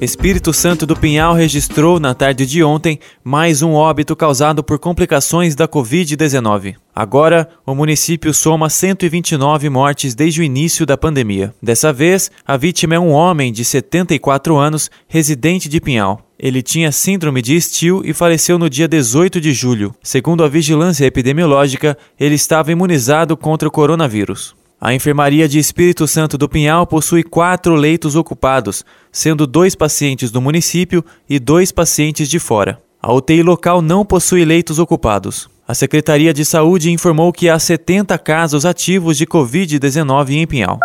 Espírito Santo do Pinhal registrou na tarde de ontem mais um óbito causado por complicações da Covid-19. Agora, o município soma 129 mortes desde o início da pandemia. Dessa vez, a vítima é um homem de 74 anos, residente de Pinhal. Ele tinha síndrome de Still e faleceu no dia 18 de julho. Segundo a vigilância epidemiológica, ele estava imunizado contra o coronavírus. A enfermaria de Espírito Santo do Pinhal possui quatro leitos ocupados, sendo dois pacientes do município e dois pacientes de fora. A UTI local não possui leitos ocupados. A Secretaria de Saúde informou que há 70 casos ativos de Covid-19 em Pinhal.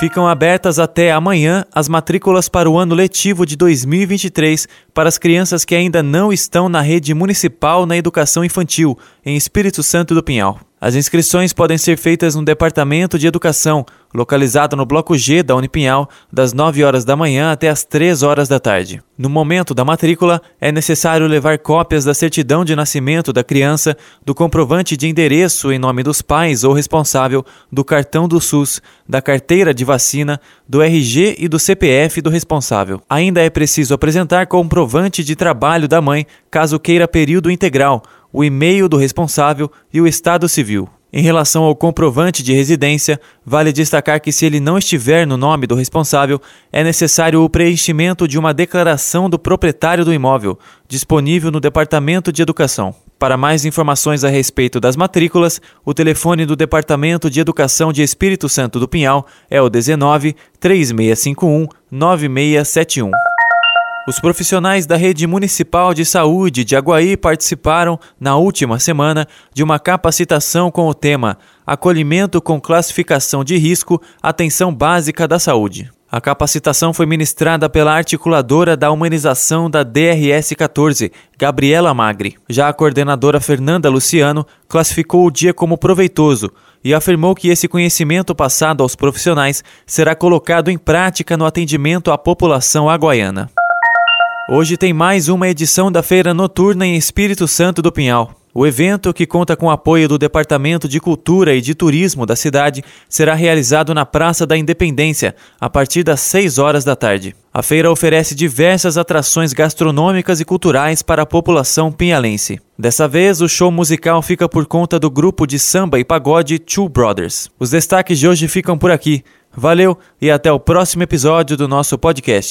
Ficam abertas até amanhã as matrículas para o ano letivo de 2023 para as crianças que ainda não estão na rede municipal na educação infantil, em Espírito Santo do Pinhal. As inscrições podem ser feitas no Departamento de Educação, localizado no Bloco G da Unipinhal, das 9 horas da manhã até as 3 horas da tarde. No momento da matrícula, é necessário levar cópias da certidão de nascimento da criança, do comprovante de endereço em nome dos pais ou responsável, do cartão do SUS, da carteira de vacina, do RG e do CPF do responsável. Ainda é preciso apresentar comprovante de trabalho da mãe, caso queira período integral o e-mail do responsável e o estado civil. Em relação ao comprovante de residência, vale destacar que se ele não estiver no nome do responsável, é necessário o preenchimento de uma declaração do proprietário do imóvel, disponível no Departamento de Educação. Para mais informações a respeito das matrículas, o telefone do Departamento de Educação de Espírito Santo do Pinhal é o 19 3651 9671. Os profissionais da Rede Municipal de Saúde de Aguaí participaram, na última semana, de uma capacitação com o tema Acolhimento com Classificação de Risco Atenção Básica da Saúde. A capacitação foi ministrada pela articuladora da humanização da DRS 14, Gabriela Magri. Já a coordenadora Fernanda Luciano classificou o dia como proveitoso e afirmou que esse conhecimento passado aos profissionais será colocado em prática no atendimento à população aguaiana. Hoje tem mais uma edição da Feira Noturna em Espírito Santo do Pinhal. O evento, que conta com o apoio do Departamento de Cultura e de Turismo da cidade, será realizado na Praça da Independência, a partir das 6 horas da tarde. A feira oferece diversas atrações gastronômicas e culturais para a população pinhalense. Dessa vez, o show musical fica por conta do grupo de samba e pagode Two Brothers. Os destaques de hoje ficam por aqui. Valeu e até o próximo episódio do nosso podcast.